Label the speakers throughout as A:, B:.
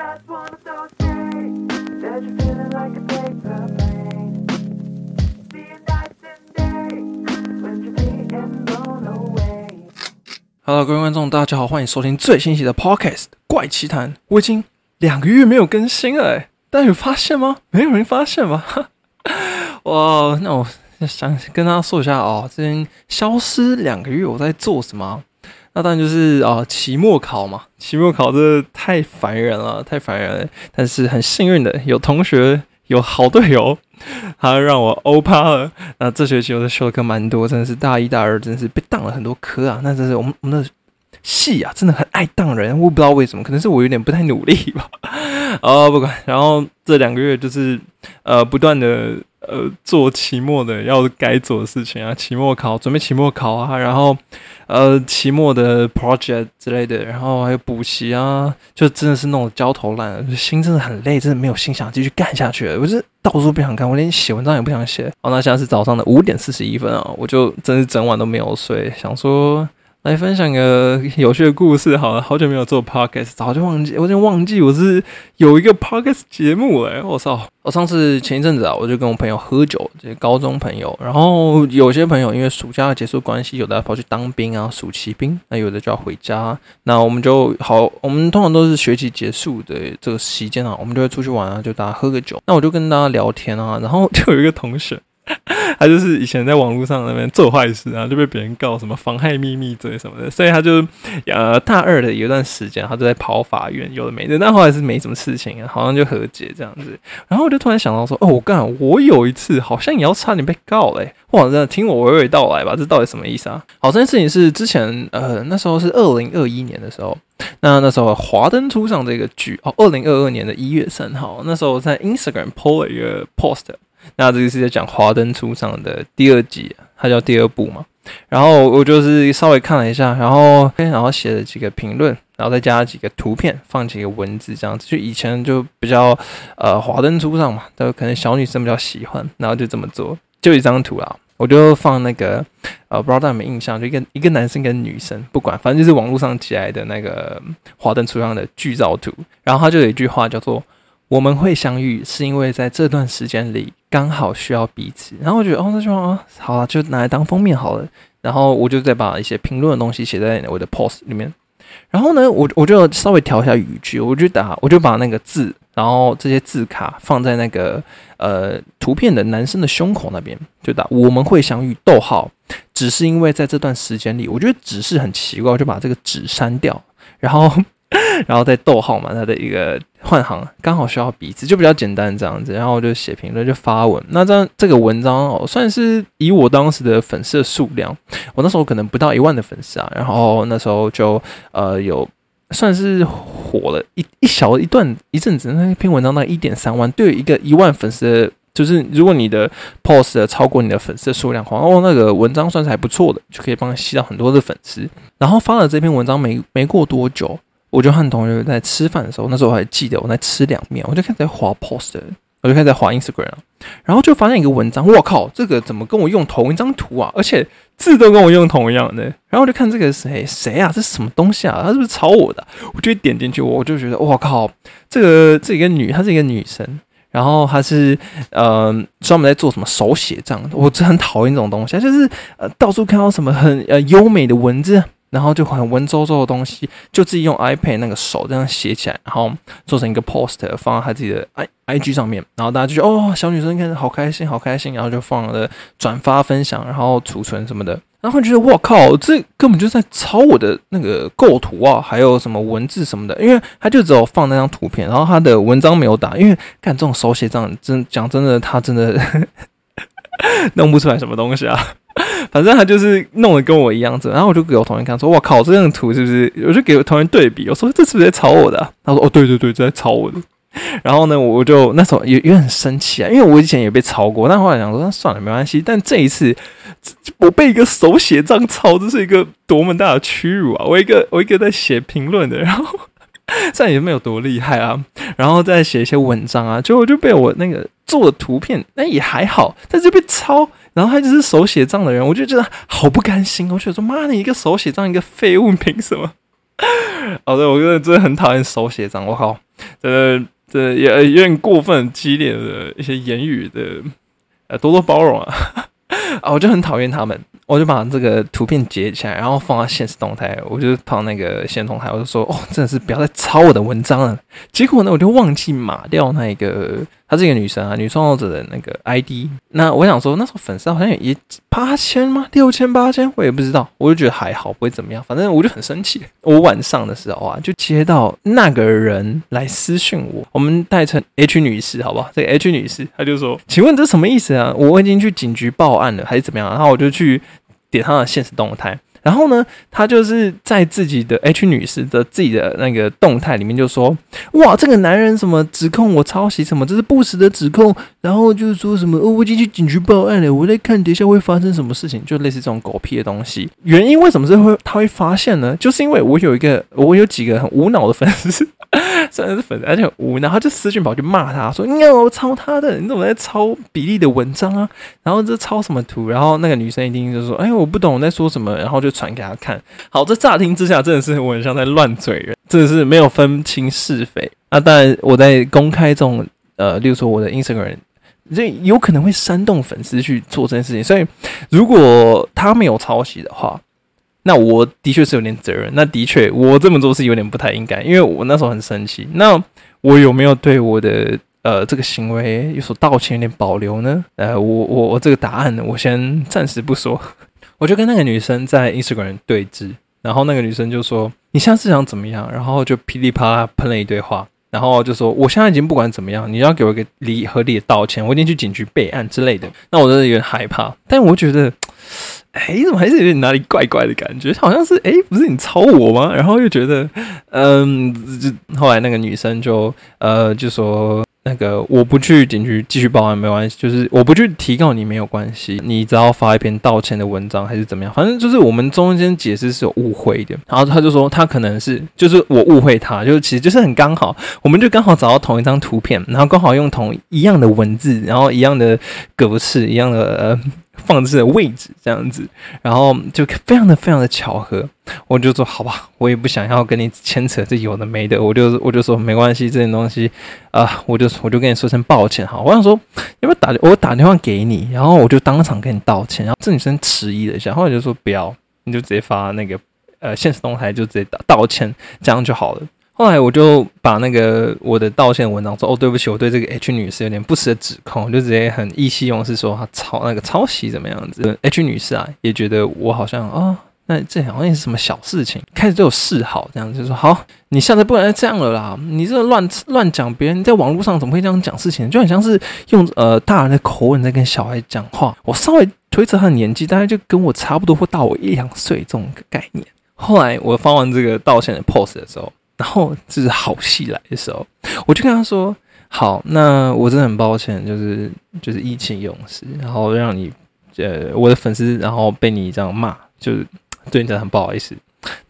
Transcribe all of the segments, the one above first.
A: just one of those days that you're feeling like a paper plane. Seeing nights and days when you're being blown away.
B: Hello，各位观众，大家好，欢迎收听最新一期的 Podcast《怪奇谈》。我已经两个月没有更新了，哎，大家有发现吗？没有人发现吧？哇，那我想跟大家说一下哦，之前消失两个月，我在做什么？那当然就是啊，期末考嘛。期末考这太烦人了，太烦人了。但是很幸运的，有同学，有好队友，他让我欧趴了。那这学期我的修的课蛮多，真的是大一、大二，真的是被当了很多科啊。那真是我们我们的系啊，真的很爱当人，我不知道为什么，可能是我有点不太努力吧。哦，不管。然后这两个月就是呃，不断的。呃，做期末的要该做的事情啊，期末考准备期末考啊，然后呃，期末的 project 之类的，然后还有补习啊，就真的是弄得焦头烂额，心真的很累，真的没有心想继续干下去。我是到处不想干，我连写文章也不想写。好，那现在是早上的五点四十一分啊，我就真是整晚都没有睡，想说。来分享个有趣的故事，好了，好久没有做 podcast，早就忘记，我有点忘记我是有一个 podcast 节目哎，我操！我上次前一阵子啊，我就跟我朋友喝酒，这些高中朋友，然后有些朋友因为暑假结束关系，有的跑去当兵啊，暑期兵，那有的就要回家，那我们就好，我们通常都是学期结束的这个时间啊，我们就会出去玩啊，就大家喝个酒，那我就跟大家聊天啊，然后就有一个同学。他就是以前在网络上那边做坏事啊，就被别人告什么妨害秘密罪什么的，所以他就呃大二的有一段时间，他就在跑法院，有的没的，但后来是没什么事情啊，好像就和解这样子。然后我就突然想到说，哦，我干，我有一次好像也要差点被告嘞，哇，真的听我娓娓道来吧，这到底什么意思啊？好，这件事情是之前呃那时候是二零二一年的时候，那那时候华灯初上这个剧哦，二零二二年的一月三号，那时候在 Instagram po 了一个 post。那这个是在讲《华灯初上》的第二集，它叫第二部嘛。然后我就是稍微看了一下，然后然后写了几个评论，然后再加几个图片，放几个文字这样子。就以前就比较呃《华灯初上》嘛，都可能小女生比较喜欢，然后就这么做，就一张图啦。我就放那个呃，不知道大家有没有印象，就一个一个男生跟女生，不管，反正就是网络上起来的那个《华灯初上》的剧照图。然后他就有一句话叫做。我们会相遇，是因为在这段时间里刚好需要彼此。然后我觉得，哦，那就啊，好了，就拿来当封面好了。然后我就再把一些评论的东西写在我的 post 里面。然后呢，我我就稍微调一下语句，我就打，我就把那个字，然后这些字卡放在那个呃图片的男生的胸口那边，就打我们会相遇，逗号，只是因为在这段时间里，我觉得只是很奇怪，我就把这个纸删掉，然后。然后再逗号嘛，他的一个换行刚好需要彼此，就比较简单这样子。然后我就写评论，就发文。那这样这个文章哦，算是以我当时的粉丝数量，我那时候可能不到一万的粉丝啊。然后那时候就呃有算是火了一 一小一段一阵子，那篇文章到一点三万，对于一个一万粉丝的，就是如果你的 post 超过你的粉丝数量，话，哦那个文章算是还不错的，就可以帮你吸到很多的粉丝。然后发了这篇文章没没过多久。我就和同学在吃饭的时候，那时候我还记得我在吃凉面，我就开始在划 post，我就开始在划 Instagram，然后就发现一个文章，我靠，这个怎么跟我用同一张图啊？而且字都跟我用同样的。然后我就看这个谁谁啊？这是什么东西啊？他是不是抄我的？我就点进去，我就觉得我靠，这个这个女，她是一个女生，然后她是呃专门在做什么手写账，我真很讨厌这种东西，就是呃到处看到什么很呃优美的文字。然后就很文绉绉的东西，就自己用 iPad 那个手这样写起来，然后做成一个 poster，放在他自己的 i IG 上面，然后大家就觉得哦，小女生看着好开心，好开心，然后就放了转发分享，然后储存什么的，然后觉得我靠，这根本就在抄我的那个构图啊，还有什么文字什么的，因为他就只有放那张图片，然后他的文章没有打，因为干这种手写账，真讲真的，他真的 弄不出来什么东西啊。反正他就是弄得跟我一样子，然后我就给我同学看，说：“哇靠，这张图是不是？”我就给我同学对比，我说：“这是不是在抄我的？”他说：“哦，对对对，在抄我的。”然后呢，我就那时候也也很生气啊，因为我以前也被抄过，但后来想说，那算了，没关系。但这一次我被一个手写账抄，这是一个多么大的屈辱啊！我一个我一个在写评论的，然后 这样也没有多厉害啊，然后再写一些文章啊，结果就被我那个做的图片，那也还好，但是被抄。然后他就是手写账的人，我就觉得好不甘心。我觉说妈，你一个手写账，一个废物，凭什么？好的，我真的真的很讨厌手写账，我靠，真的这也有点过分激烈的一些言语的，呃，多多包容啊。啊，我就很讨厌他们，我就把这个图片截起来，然后放到现实动态，我就放那个现实动态，我就说，哦，真的是不要再抄我的文章了。结果呢，我就忘记码掉那个，她是一个女生啊，女创作者的那个 ID。那我想说，那时候粉丝好像也八千吗？六千八千，我也不知道。我就觉得还好，不会怎么样。反正我就很生气。我晚上的时候啊，就接到那个人来私讯我，我们代称 H 女士，好不好？这个 H 女士，她就说：“请问这什么意思啊？我已经去警局报案了，还是怎么样？”然后我就去点她的现实动态。然后呢，他就是在自己的 H 女士的自己的那个动态里面就说：“哇，这个男人什么指控我抄袭什么，这是不实的指控。”然后就是说什么：“哦，我已经去警局报案了，我在看底下会发生什么事情。”就类似这种狗屁的东西。原因为什么是会他会发现呢？就是因为我有一个，我有几个很无脑的粉丝。虽然是粉丝，而且很无脑，他就私信跑去骂他说：“你看我抄他的，你怎么在抄比例的文章啊？然后这抄什么图？”然后那个女生一听就说：“哎，我不懂我在说什么。”然后就传给他看。好，这乍听之下真的是我很像在乱嘴人，真的是没有分清是非。那当然，我在公开这种呃，例如说我的 Instagram，这有可能会煽动粉丝去做这件事情。所以，如果他没有抄袭的话，那我的确是有点责任。那的确，我这么做是有点不太应该，因为我那时候很生气。那我有没有对我的呃这个行为有所道歉、有点保留呢？呃，我我我这个答案，我先暂时不说。我就跟那个女生在 Instagram 对峙，然后那个女生就说：“你现在是想怎么样？”然后就噼里啪啦喷了一堆话，然后就说：“我现在已经不管怎么样，你要给我一个理合理的道歉，我一定去警局备案之类的。”那我真的有点害怕，但我觉得。哎，怎么还是有点哪里怪怪的感觉？好像是哎，不是你抄我吗？然后又觉得，嗯，后来那个女生就呃就说，那个我不去警局继续报案没关系，就是我不去提告你没有关系，你只要发一篇道歉的文章还是怎么样，反正就是我们中间解释是有误会的。然后他就说他可能是就是我误会他，就其实就是很刚好，我们就刚好找到同一张图片，然后刚好用同一样的文字，然后一样的格式，一样的呃。放置的位置这样子，然后就非常的非常的巧合，我就说好吧，我也不想要跟你牵扯这有的没的，我就我就说没关系，这件东西啊，我就我就跟你说声抱歉哈。我想说要不要打我打电话给你，然后我就当场跟你道歉。然后这女生迟疑了一下，后来就说不要，你就直接发那个呃现实动态，就直接道道歉，这样就好了。后来我就把那个我的道歉文章说哦，对不起，我对这个 H 女士有点不实的指控，就直接很意气用事说她抄那个抄袭怎么样子。H 女士啊，也觉得我好像啊，那这好像也是什么小事情，开始对我示好，这样就说好，你下次不能再这样了啦，你这乱乱讲别人在网络上怎么会这样讲事情，就很像是用呃大人的口吻在跟小孩讲话。我稍微推测他的年纪，大概就跟我差不多，或大我一两岁这种概念。后来我发完这个道歉的 post 的时候。然后这是好戏来的时候，我就跟他说：“好，那我真的很抱歉，就是就是意气用事，然后让你呃我的粉丝，然后被你这样骂，就是对你真的很不好意思。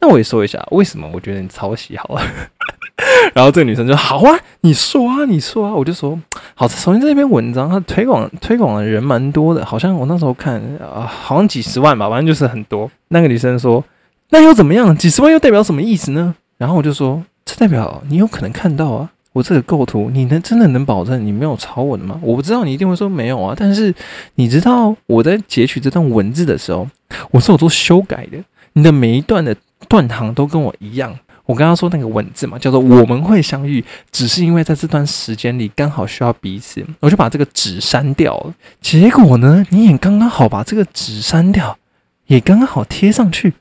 B: 那我也说一下，为什么我觉得你抄袭好了。然后这个女生就好啊，你说啊，你说啊，我就说好。首先这篇文章它推广推广的人蛮多的，好像我那时候看啊，好像几十万吧，反正就是很多。那个女生说，那又怎么样？几十万又代表什么意思呢？”然后我就说，这代表你有可能看到啊，我这个构图，你能真的能保证你没有抄我的吗？我不知道，你一定会说没有啊。但是你知道我在截取这段文字的时候，我是有做修改的，你的每一段的断行都跟我一样。我刚刚说那个文字嘛，叫做我们会相遇，只是因为在这段时间里刚好需要彼此，我就把这个纸删掉了。结果呢，你也刚刚好把这个纸删掉，也刚刚好贴上去。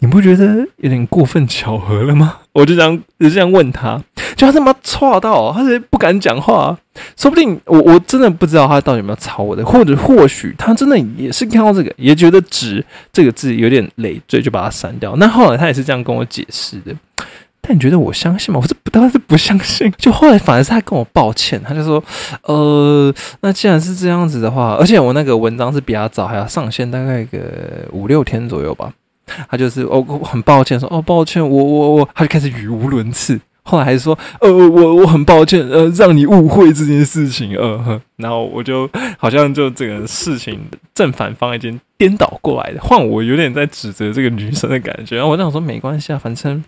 B: 你不觉得有点过分巧合了吗？我就这样就这样问他，就他他妈错到，他是不敢讲话。说不定我我真的不知道他到底有没有抄我的，或者或许他真的也是看到这个，也觉得“纸”这个字有点累赘，就把它删掉。那后来他也是这样跟我解释的。但你觉得我相信吗？我是当然是不相信。就后来反而是他跟我抱歉，他就说：“呃，那既然是这样子的话，而且我那个文章是比他早，还要上线大概个五六天左右吧。”他就是哦，很抱歉说哦，抱歉，我我我，他就开始语无伦次。后来还是说，呃，我我很抱歉，呃，让你误会这件事情，呃，然后我就好像就这个事情正反方已经颠倒过来的，换我有点在指责这个女生的感觉。然后我想说，没关系啊，反正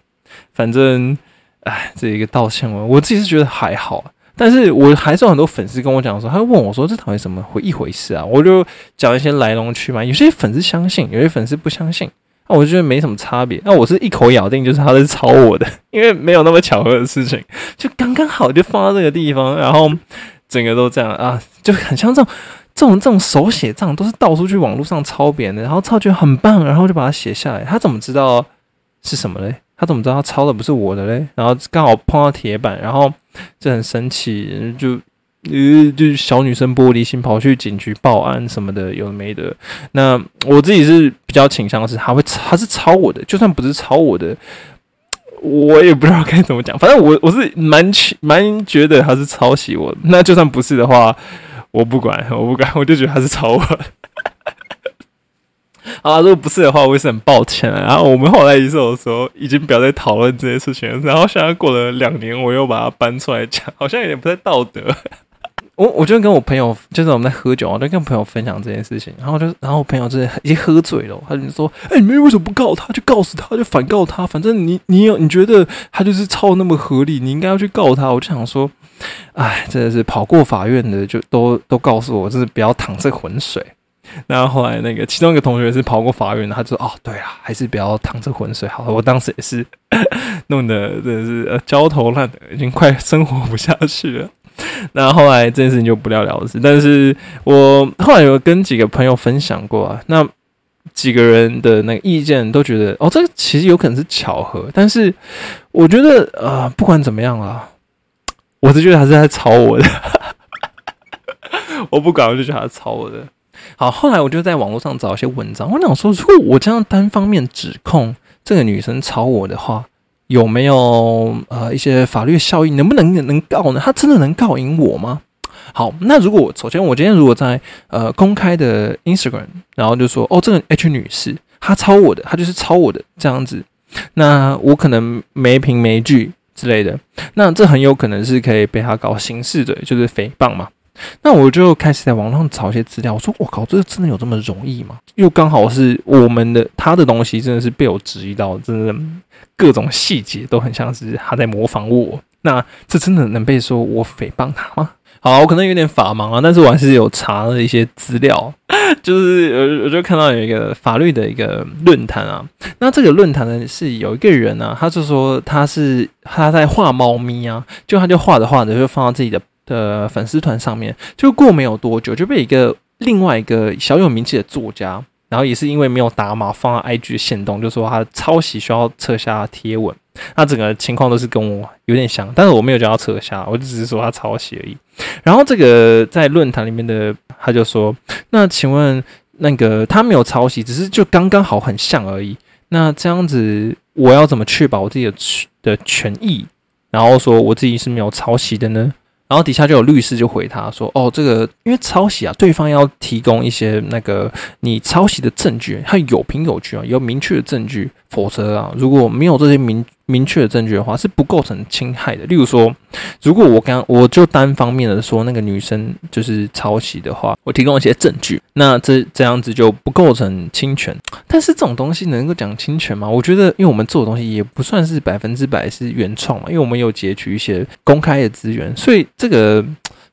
B: 反正，哎，这一个道歉文，我自己是觉得还好，但是我还是有很多粉丝跟我讲说，他问我说这到底什么回一回事啊？我就讲一些来龙去脉，有些粉丝相信，有些粉丝不相信，那我觉得没什么差别。那我是一口咬定就是他在抄我的，因为没有那么巧合的事情，就刚刚好就放到这个地方，然后整个都这样啊，就很像这种。这种这种手写账都是到处去网络上抄别人的，然后抄觉得很棒，然后就把它写下来。他怎么知道是什么嘞？他怎么知道他抄的不是我的嘞？然后刚好碰到铁板，然后就很生气，就呃，就是小女生玻璃心，跑去警局报案什么的，有没的。那我自己是比较倾向的是，他会他是抄我的，就算不是抄我的，我也不知道该怎么讲。反正我我是蛮蛮觉得他是抄袭我。那就算不是的话。我不管，我不管，我就觉得他是抄我。啊，如果不是的话，我也是很抱歉。然后我们后来一次的时候，已经不要再讨论这些事情。然后现在过了两年，我又把它搬出来讲，好像有点不太道德。我我就跟我朋友，就是我们在喝酒，我就跟朋友分享这件事情。然后就，然后我朋友就是已经喝醉了，他就说：“哎，你们为什么不告他？就告死他，就反告他。反正你你有你觉得他就是抄那么合理，你应该要去告他。”我就想说。哎，真的是跑过法院的，就都都告诉我，就是不要淌这浑水。然后后来那个其中一个同学是跑过法院的，他说：“哦，对啊，还是不要淌这浑水好了。”我当时也是 弄得真的是焦头烂额，已经快生活不下去了。那后来这件事情就不了了之。但是我后来有跟几个朋友分享过啊，那几个人的那个意见都觉得，哦，这个其实有可能是巧合。但是我觉得呃，不管怎么样啊。我是觉得他是在抄我的，我不管，我就觉得他抄我的。好，后来我就在网络上找一些文章，我想说，如果我这样单方面指控这个女生抄我的话，有没有呃一些法律效应？能不能能告呢？他真的能告赢我吗？好，那如果首先我今天如果在呃公开的 Instagram，然后就说哦，这个 H 女士她抄我的，她就是抄我的这样子，那我可能没凭没据。之类的，那这很有可能是可以被他搞刑事的，就是诽谤嘛。那我就开始在网上找一些资料，我说我靠，这个真的有这么容易吗？又刚好是我们的他的东西，真的是被我质疑到，真的各种细节都很像是他在模仿我。那这真的能被说我诽谤他吗？好，我可能有点法盲啊，但是我还是有查了一些资料，就是我我就看到有一个法律的一个论坛啊，那这个论坛呢是有一个人啊，他就说他是他在画猫咪啊，就他就画着画着就放到自己的的粉丝团上面，就过没有多久就被一个另外一个小有名气的作家。然后也是因为没有打码，放在 IG 的线动，就说他抄袭需要撤下贴文。那整个情况都是跟我有点像，但是我没有叫他撤下，我就只是说他抄袭而已。然后这个在论坛里面的他就说：“那请问那个他没有抄袭，只是就刚刚好很像而已。那这样子我要怎么确保我自己的的权益？然后说我自己是没有抄袭的呢？”然后底下就有律师就回他说：“哦，这个因为抄袭啊，对方要提供一些那个你抄袭的证据，他有凭有据啊，有明确的证据，否则啊，如果没有这些明。”明确的证据的话是不构成侵害的。例如说，如果我刚我就单方面的说那个女生就是抄袭的话，我提供一些证据，那这这样子就不构成侵权。但是这种东西能够讲侵权吗？我觉得，因为我们做的东西也不算是百分之百是原创嘛，因为我们有截取一些公开的资源，所以这个。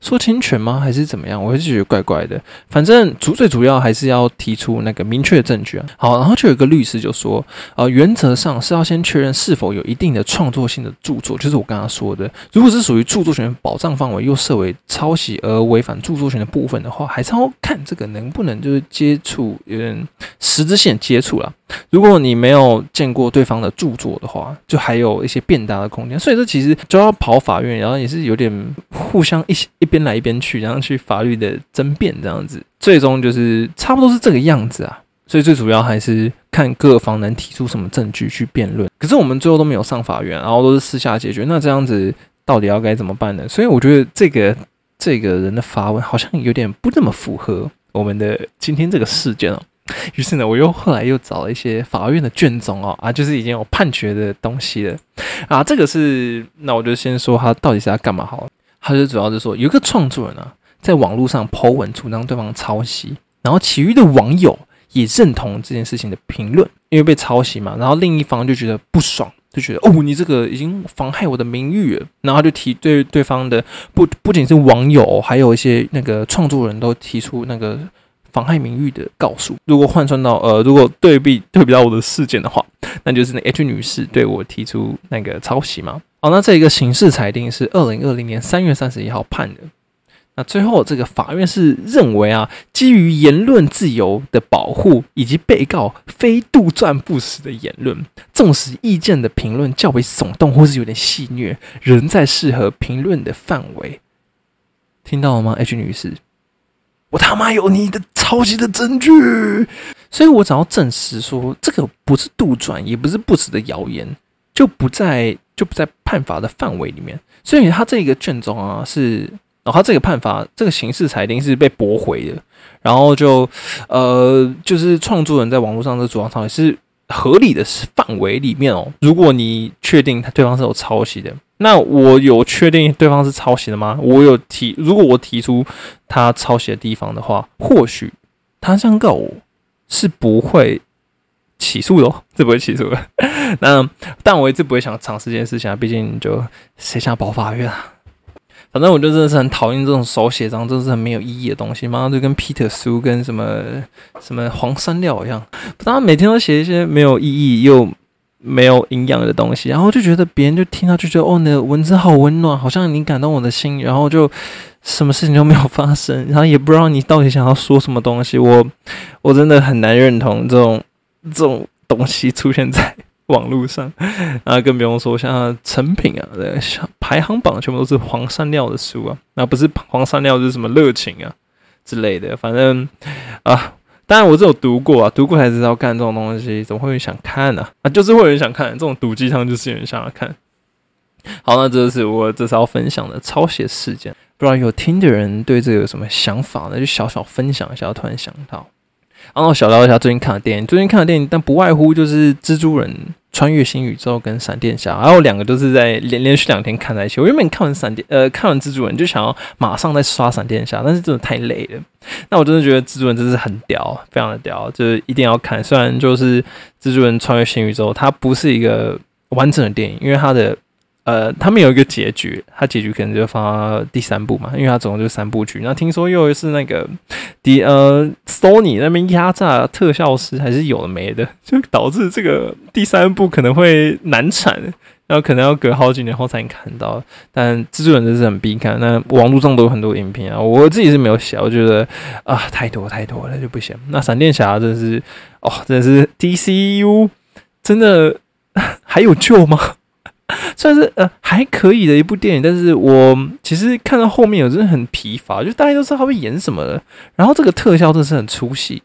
B: 说侵权吗？还是怎么样？我还是觉得怪怪的。反正主最主要还是要提出那个明确的证据啊。好，然后就有一个律师就说，呃，原则上是要先确认是否有一定的创作性的著作，就是我刚刚说的，如果是属于著作权保障范围又设为抄袭而违反著作权的部分的话，还是要看这个能不能就是接触有点实质性接触了。如果你没有见过对方的著作的话，就还有一些变大的空间。所以这其实就要跑法院，然后也是有点互相一一边来一边去，然后去法律的争辩这样子，最终就是差不多是这个样子啊。所以最主要还是看各方能提出什么证据去辩论。可是我们最后都没有上法院，然后都是私下解决。那这样子到底要该怎么办呢？所以我觉得这个这个人的发问好像有点不那么符合我们的今天这个事件哦。于是呢，我又后来又找了一些法院的卷宗哦，啊，就是已经有判决的东西了啊。这个是，那我就先说他到底是要干嘛好了。他就主要是说，有一个创作人啊，在网络上抛文主张对方抄袭，然后其余的网友也认同这件事情的评论，因为被抄袭嘛，然后另一方就觉得不爽，就觉得哦，你这个已经妨害我的名誉了。然后就提对对方的不不仅是网友，还有一些那个创作人都提出那个妨害名誉的告诉。如果换算到呃，如果对比对比到我的事件的话，那就是那 H 女士对我提出那个抄袭嘛。好，那这一个刑事裁定是二零二零年三月三十一号判的。那最后，这个法院是认为啊，基于言论自由的保护以及被告非杜撰不实的言论，纵使意见的评论较为耸动或是有点戏谑，仍在适合评论的范围。听到了吗，H 女士？我他妈有你的抄袭的证据，所以我只要证实说这个不是杜撰，也不是不实的谣言，就不在就不在判罚的范围里面。所以他这个卷宗啊是。然后他这个判罚，这个刑事裁定是被驳回的，然后就呃，就是创作人在网络上的主张上也是合理的范围里面哦。如果你确定他对方是有抄袭的，那我有确定对方是抄袭的吗？我有提，如果我提出他抄袭的地方的话，或许他这样告我是不会起诉的哦，是不会起诉的。那但我一直不会想尝试这件事情啊，毕竟就谁想跑法院啊？反正我就真的是很讨厌这种手写章，真的是很没有意义的东西。马上就跟 Peter 书跟什么什么黄山料一样，他每天都写一些没有意义又没有营养的东西，然后就觉得别人就听到就觉得哦，你的文字好温暖，好像你感动我的心，然后就什么事情都没有发生，然后也不知道你到底想要说什么东西。我我真的很难认同这种这种东西出现在。网络上，啊，更不用说像成品啊，像排行榜全部都是黄山料的书啊，那不是黄山料是什么热情啊之类的，反正啊，当然我只有读过啊，读过才知道干这种东西，怎么会想看呢？啊，就是会有人想看这种毒鸡汤，就是有人想要看。好，那这是我这次要分享的抄写事件，不知道有听的人对这个有什么想法呢？就小小分享一下，突然想到。然后小聊一下最近看的电影，最近看的电影，但不外乎就是《蜘蛛人穿越新宇宙》跟《闪电侠》，然后两个都是在连连续两天看在一起。我原本看完闪电，呃，看完蜘蛛人就想要马上再刷闪电侠，但是真的太累了。那我真的觉得蜘蛛人真是很屌，非常的屌，就是一定要看。虽然就是《蜘蛛人穿越新宇宙》，它不是一个完整的电影，因为它的。呃，他们有一个结局，他结局可能就放到第三部嘛，因为他总共就三部曲。那听说又是那个第呃，Sony 那边压榨特效师还是有的没的，就导致这个第三部可能会难产，然后可能要隔好几年后才能看到。但蜘蛛人真是很必看，那网络上都有很多影片啊，我自己是没有写，我觉得啊太多太多了就不行。那闪电侠真是哦，真是 DCU 真的还有救吗？算是呃还可以的一部电影，但是我其实看到后面，我真的很疲乏，就大家都知道他会演什么了。然后这个特效真的是很粗细，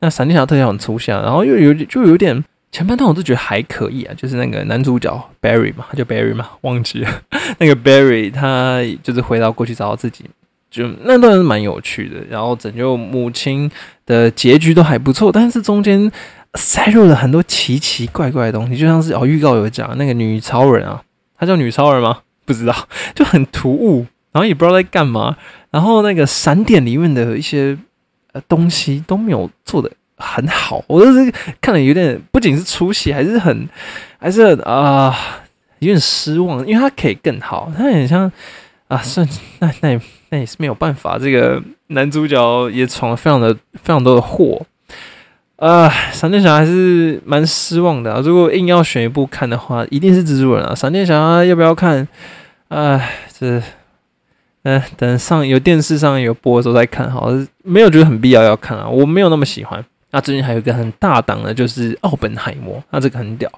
B: 那闪电侠特效很粗细，然后又有就有点前半段我都觉得还可以啊，就是那个男主角 Barry 嘛，他叫 Barry 嘛，忘记了那个 Barry，他就是回到过去找到自己，就那段是蛮有趣的。然后拯救母亲的结局都还不错，但是中间。塞入了很多奇奇怪怪的东西，就像是哦，预告有讲那个女超人啊，她叫女超人吗？不知道，就很突兀，然后也不知道在干嘛。然后那个闪点里面的一些呃东西都没有做的很好，我就是看了有点，不仅是出戏，还是很还是啊有点失望，因为它可以更好，它很像啊，算那那那也是没有办法，这个男主角也闯了非常的非常多的祸。啊，闪电侠还是蛮失望的啊！如果硬要选一部看的话，一定是蜘蛛人啊！闪电侠要不要看？哎，这，嗯，等上有电视上有播的时候再看好，没有觉得很必要要看啊！我没有那么喜欢。那最近还有一个很大档的，就是《奥本海默》，那这个很屌。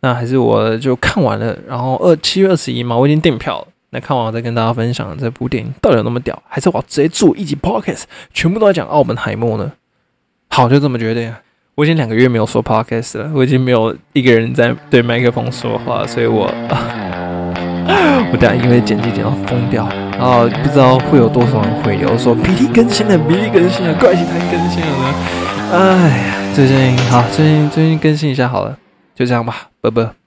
B: 那还是我就看完了，然后二七月二十一嘛，我已经订票了。那看完我再跟大家分享这部电影到底有那么屌，还是我直接做一集 podcast，全部都在讲奥本海默呢？好，就这么决定。我已经两个月没有说 podcast 了，我已经没有一个人在对麦克风说话，所以我 我等下因为剪辑剪到疯掉，然后不知道会有多少人回流说比例更新了比例更新了，怪奇谈更新了呢。哎呀，最近好，最近最近更新一下好了，就这样吧，拜拜。